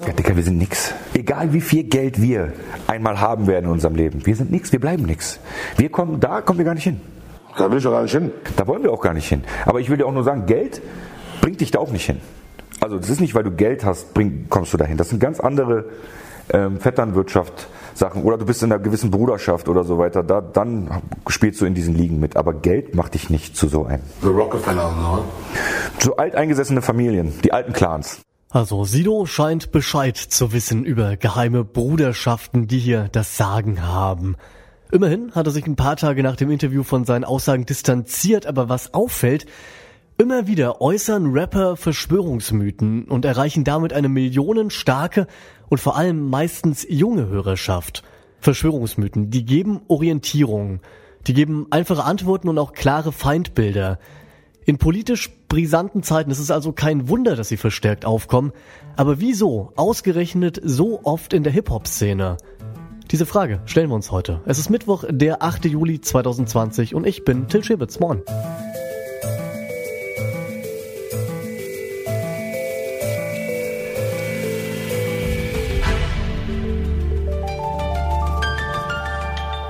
Ja, Dicker, wir sind nix. Egal wie viel Geld wir einmal haben werden in unserem Leben, wir sind nix, wir bleiben nix. Wir kommen, da kommen wir gar nicht hin. Da will ich doch gar nicht hin. Da wollen wir auch gar nicht hin. Aber ich will dir auch nur sagen, Geld bringt dich da auch nicht hin. Also das ist nicht, weil du Geld hast, bring, kommst du dahin. Das sind ganz andere ähm, Vetternwirtschaft Sachen. Oder du bist in einer gewissen Bruderschaft oder so weiter. Da, dann spielst du in diesen Ligen mit. Aber Geld macht dich nicht zu so einem. The Rockefeller, ne? Zu alteingesessene Familien, die alten Clans. Also Sido scheint Bescheid zu wissen über geheime Bruderschaften, die hier das Sagen haben. Immerhin hat er sich ein paar Tage nach dem Interview von seinen Aussagen distanziert, aber was auffällt, immer wieder äußern Rapper Verschwörungsmythen und erreichen damit eine millionenstarke und vor allem meistens junge Hörerschaft. Verschwörungsmythen, die geben Orientierung, die geben einfache Antworten und auch klare Feindbilder. In politisch brisanten Zeiten ist es also kein Wunder, dass sie verstärkt aufkommen. Aber wieso ausgerechnet so oft in der Hip-Hop-Szene? Diese Frage stellen wir uns heute. Es ist Mittwoch, der 8. Juli 2020 und ich bin Till Schibitz. Moin.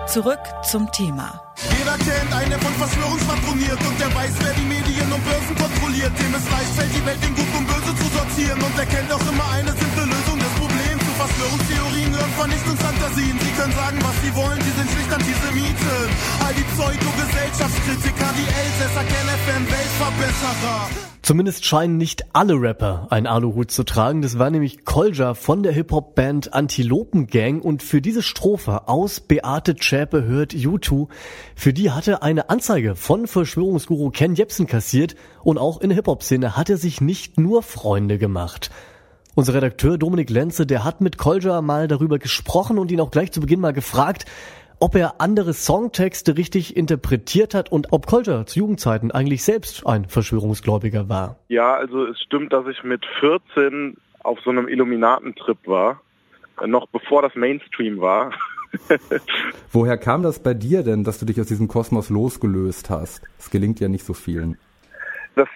Zurück zum Thema. Jeder kennt eine von Verschwörungspatroniert und der weiß, wer die Medien und Börsen kontrolliert. Dem es leicht fällt, die Welt in Gut und Böse zu sortieren und er kennt auch immer eine simple Lösung des Problems. Zu Verschwörungstheorien gehören Vernichtungsfantasien. Sie können sagen, was sie wollen, sie sind schlicht Antisemiten. All die Pseudo-Gesellschaftskritiker, die Elsässer, KenFM, Weltverbesserer. Zumindest scheinen nicht alle Rapper ein Aluhut zu tragen. Das war nämlich Kolja von der Hip-Hop-Band Antilopen Gang und für diese Strophe aus Beate Zschäpe hört U2, für die hatte eine Anzeige von Verschwörungsguru Ken Jebsen kassiert und auch in der Hip-Hop-Szene hat er sich nicht nur Freunde gemacht. Unser Redakteur Dominik Lenze, der hat mit Kolja mal darüber gesprochen und ihn auch gleich zu Beginn mal gefragt, ob er andere Songtexte richtig interpretiert hat und ob Kolter zu Jugendzeiten eigentlich selbst ein Verschwörungsgläubiger war. Ja, also es stimmt, dass ich mit 14 auf so einem Illuminatentrip war, noch bevor das Mainstream war. Woher kam das bei dir denn, dass du dich aus diesem Kosmos losgelöst hast? Es gelingt ja nicht so vielen. Das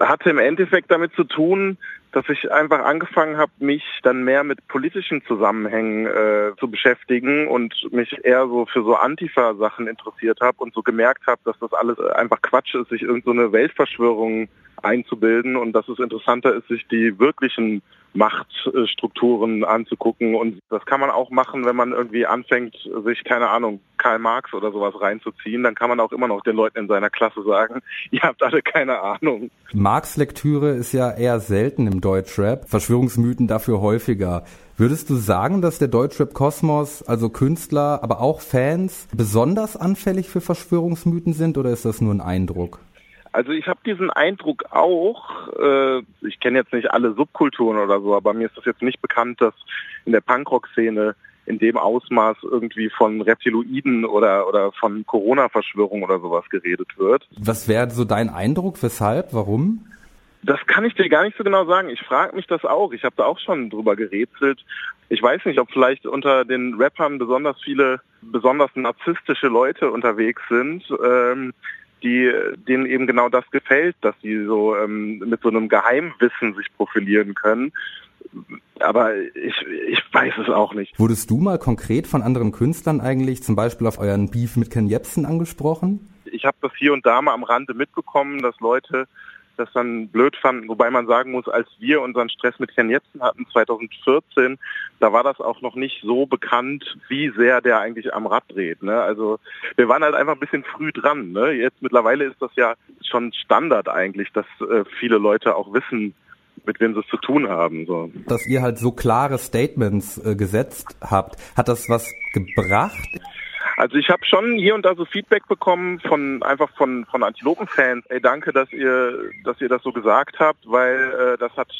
hatte im Endeffekt damit zu tun, dass ich einfach angefangen habe, mich dann mehr mit politischen Zusammenhängen äh, zu beschäftigen und mich eher so für so Antifa-Sachen interessiert habe und so gemerkt habe, dass das alles einfach Quatsch ist, sich irgendeine so Weltverschwörung einzubilden und dass es interessanter ist, sich die wirklichen Machtstrukturen anzugucken. Und das kann man auch machen, wenn man irgendwie anfängt, sich, keine Ahnung, Karl Marx oder sowas reinzuziehen. Dann kann man auch immer noch den Leuten in seiner Klasse sagen, ihr habt alle keine Ahnung. Marx-Lektüre ist ja eher selten im Deutschrap, Verschwörungsmythen dafür häufiger. Würdest du sagen, dass der Deutschrap-Kosmos, also Künstler, aber auch Fans, besonders anfällig für Verschwörungsmythen sind oder ist das nur ein Eindruck? Also ich habe diesen Eindruck auch, äh, ich kenne jetzt nicht alle Subkulturen oder so, aber mir ist das jetzt nicht bekannt, dass in der Punkrock-Szene in dem Ausmaß irgendwie von Reptiloiden oder, oder von Corona-Verschwörung oder sowas geredet wird. Was wäre so dein Eindruck? Weshalb? Warum? Das kann ich dir gar nicht so genau sagen. Ich frage mich das auch. Ich habe da auch schon drüber gerätselt. Ich weiß nicht, ob vielleicht unter den Rappern besonders viele besonders narzisstische Leute unterwegs sind, ähm, die denen eben genau das gefällt, dass sie so ähm, mit so einem Geheimwissen sich profilieren können. Aber ich, ich weiß es auch nicht. Wurdest du mal konkret von anderen Künstlern eigentlich zum Beispiel auf euren Beef mit Ken Jebsen angesprochen? Ich habe das hier und da mal am Rande mitbekommen, dass Leute das dann blöd fanden, wobei man sagen muss, als wir unseren Stress mit Herrn Jetzen hatten 2014, da war das auch noch nicht so bekannt, wie sehr der eigentlich am Rad dreht. Ne? Also wir waren halt einfach ein bisschen früh dran. Ne? Jetzt mittlerweile ist das ja schon Standard eigentlich, dass äh, viele Leute auch wissen, mit wem sie es zu tun haben. So. Dass ihr halt so klare Statements äh, gesetzt habt, hat das was gebracht? Also ich habe schon hier und da so Feedback bekommen von einfach von von Antilopen-Fans. Ey, danke, dass ihr dass ihr das so gesagt habt, weil äh, das hat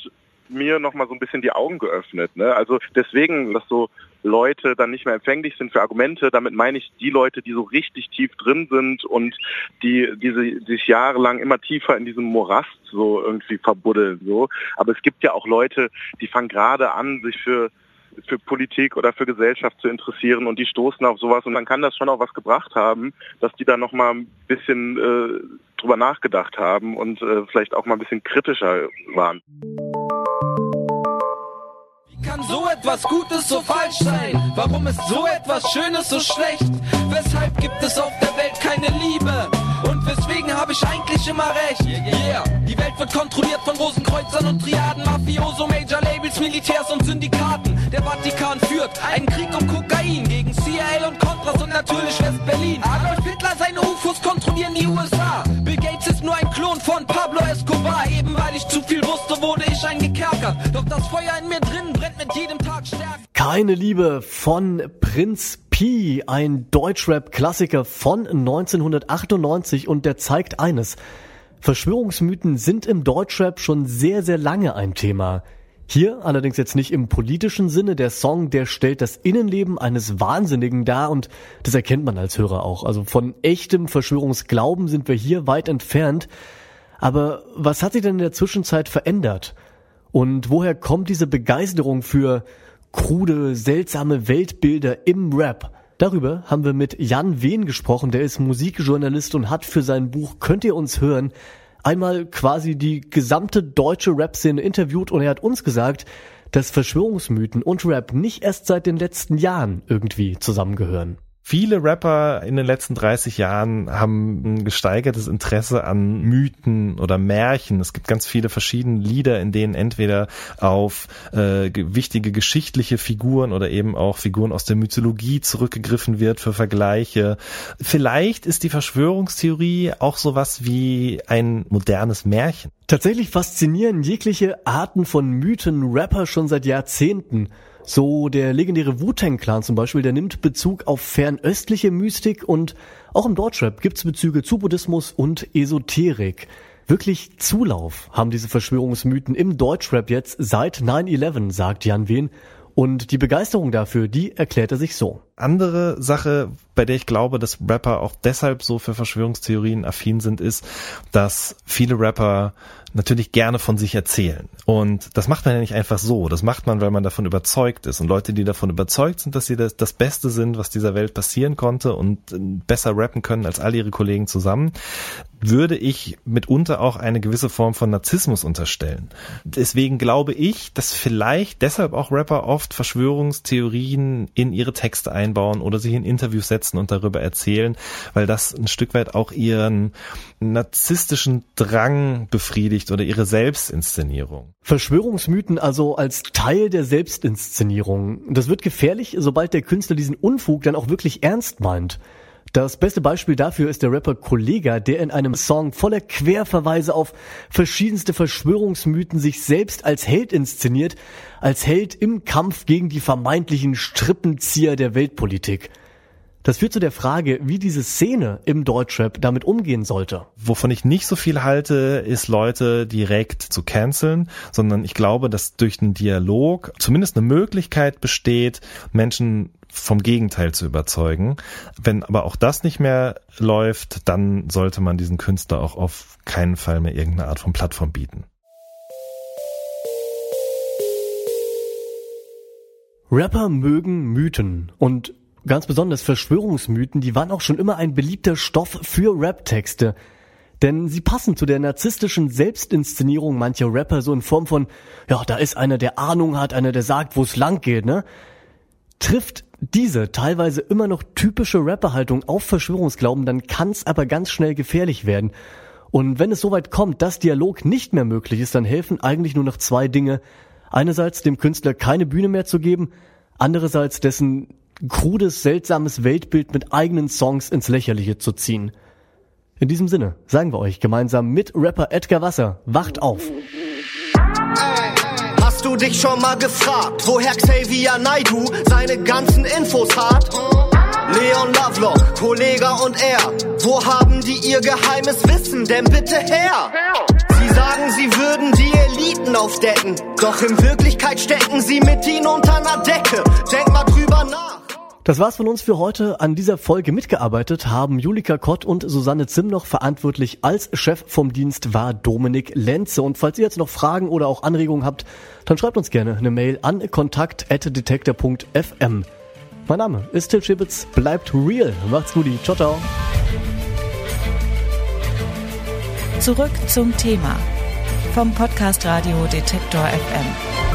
mir noch mal so ein bisschen die Augen geöffnet. Ne? Also deswegen, dass so Leute dann nicht mehr empfänglich sind für Argumente. Damit meine ich die Leute, die so richtig tief drin sind und die, die sich jahrelang immer tiefer in diesem Morast so irgendwie verbuddeln. So. Aber es gibt ja auch Leute, die fangen gerade an, sich für für Politik oder für Gesellschaft zu interessieren und die stoßen auf sowas und dann kann das schon auch was gebracht haben, dass die da noch mal ein bisschen äh, drüber nachgedacht haben und äh, vielleicht auch mal ein bisschen kritischer waren kann so etwas Gutes so falsch sein? Warum ist so etwas Schönes so schlecht? Weshalb gibt es auf der Welt keine Liebe? Und weswegen habe ich eigentlich immer recht? Yeah, die Welt wird kontrolliert von Rosenkreuzern und Triaden, Mafioso, Major Labels, Militärs und Syndikaten. Der Vatikan führt einen Krieg um Kokain gegen CIA und Contras und natürlich West-Berlin. Adolf Hitler, seine UFOs kontrollieren die USA. Bill Gates ist nur ein Klon von Pablo Escobar. Eben weil ich zu viel wusste, wurde ich eingekerkert. Doch das Feuer in mir drin brennt mit jedem Tag stärker. Keine Liebe von Prinz Pi, ein Deutschrap-Klassiker von 1998 und der zeigt eines. Verschwörungsmythen sind im Deutschrap schon sehr, sehr lange ein Thema. Hier allerdings jetzt nicht im politischen Sinne. Der Song, der stellt das Innenleben eines Wahnsinnigen dar und das erkennt man als Hörer auch. Also von echtem Verschwörungsglauben sind wir hier weit entfernt. Aber was hat sich denn in der Zwischenzeit verändert? Und woher kommt diese Begeisterung für krude, seltsame Weltbilder im Rap. Darüber haben wir mit Jan Wehn gesprochen, der ist Musikjournalist und hat für sein Buch Könnt ihr uns hören einmal quasi die gesamte deutsche Rap-Szene interviewt und er hat uns gesagt, dass Verschwörungsmythen und Rap nicht erst seit den letzten Jahren irgendwie zusammengehören. Viele Rapper in den letzten 30 Jahren haben ein gesteigertes Interesse an Mythen oder Märchen. Es gibt ganz viele verschiedene Lieder, in denen entweder auf äh, wichtige geschichtliche Figuren oder eben auch Figuren aus der Mythologie zurückgegriffen wird für Vergleiche. Vielleicht ist die Verschwörungstheorie auch sowas wie ein modernes Märchen. Tatsächlich faszinieren jegliche Arten von Mythen Rapper schon seit Jahrzehnten. So der legendäre Wu-Tang-Clan zum Beispiel, der nimmt Bezug auf fernöstliche Mystik und auch im Deutschrap gibt's Bezüge zu Buddhismus und Esoterik. Wirklich Zulauf haben diese Verschwörungsmythen im Deutschrap jetzt seit 9-11, sagt Jan Wehn. Und die Begeisterung dafür, die erklärt er sich so. Andere Sache, bei der ich glaube, dass Rapper auch deshalb so für Verschwörungstheorien affin sind, ist, dass viele Rapper natürlich gerne von sich erzählen. Und das macht man ja nicht einfach so. Das macht man, weil man davon überzeugt ist. Und Leute, die davon überzeugt sind, dass sie das, das Beste sind, was dieser Welt passieren konnte und äh, besser rappen können als all ihre Kollegen zusammen, würde ich mitunter auch eine gewisse Form von Narzissmus unterstellen. Deswegen glaube ich, dass vielleicht deshalb auch Rapper oft Verschwörungstheorien in ihre Texte einbauen oder sich in Interviews setzen und darüber erzählen, weil das ein Stück weit auch ihren narzisstischen Drang befriedigt oder ihre Selbstinszenierung. Verschwörungsmythen also als Teil der Selbstinszenierung. Das wird gefährlich, sobald der Künstler diesen Unfug dann auch wirklich ernst meint. Das beste Beispiel dafür ist der Rapper Kollega, der in einem Song voller Querverweise auf verschiedenste Verschwörungsmythen sich selbst als Held inszeniert, als Held im Kampf gegen die vermeintlichen Strippenzieher der Weltpolitik. Das führt zu der Frage, wie diese Szene im Deutschrap damit umgehen sollte. Wovon ich nicht so viel halte, ist Leute direkt zu canceln, sondern ich glaube, dass durch den Dialog zumindest eine Möglichkeit besteht, Menschen vom Gegenteil zu überzeugen. Wenn aber auch das nicht mehr läuft, dann sollte man diesen Künstler auch auf keinen Fall mehr irgendeine Art von Plattform bieten. Rapper mögen Mythen und ganz besonders Verschwörungsmythen, die waren auch schon immer ein beliebter Stoff für Rap-Texte. Denn sie passen zu der narzisstischen Selbstinszenierung mancher Rapper so in Form von, ja, da ist einer, der Ahnung hat, einer, der sagt, wo es lang geht, ne? Trifft diese teilweise immer noch typische Rapperhaltung auf Verschwörungsglauben, dann kann's aber ganz schnell gefährlich werden. Und wenn es soweit kommt, dass Dialog nicht mehr möglich ist, dann helfen eigentlich nur noch zwei Dinge. Einerseits dem Künstler keine Bühne mehr zu geben, andererseits dessen krudes, seltsames Weltbild mit eigenen Songs ins Lächerliche zu ziehen. In diesem Sinne sagen wir euch gemeinsam mit Rapper Edgar Wasser, wacht auf. Hast du dich schon mal gefragt, woher Xavier Naidu seine ganzen Infos hat? Leon Lovelock, Kollege und er, wo haben die ihr geheimes Wissen denn bitte her? Sie sagen, sie würden die Eliten aufdecken, doch in Wirklichkeit stecken sie mit ihnen unter einer Decke. Denk mal drüber nach. Das war's von uns für heute. An dieser Folge mitgearbeitet haben Julika Kott und Susanne Zimm noch verantwortlich. Als Chef vom Dienst war Dominik Lenze. Und falls ihr jetzt noch Fragen oder auch Anregungen habt, dann schreibt uns gerne eine Mail an kontakt.detektor.fm. Mein Name ist Till Schibitz. Bleibt real. Macht's gut. Ciao, ciao. Zurück zum Thema vom Podcast Radio Detektor FM.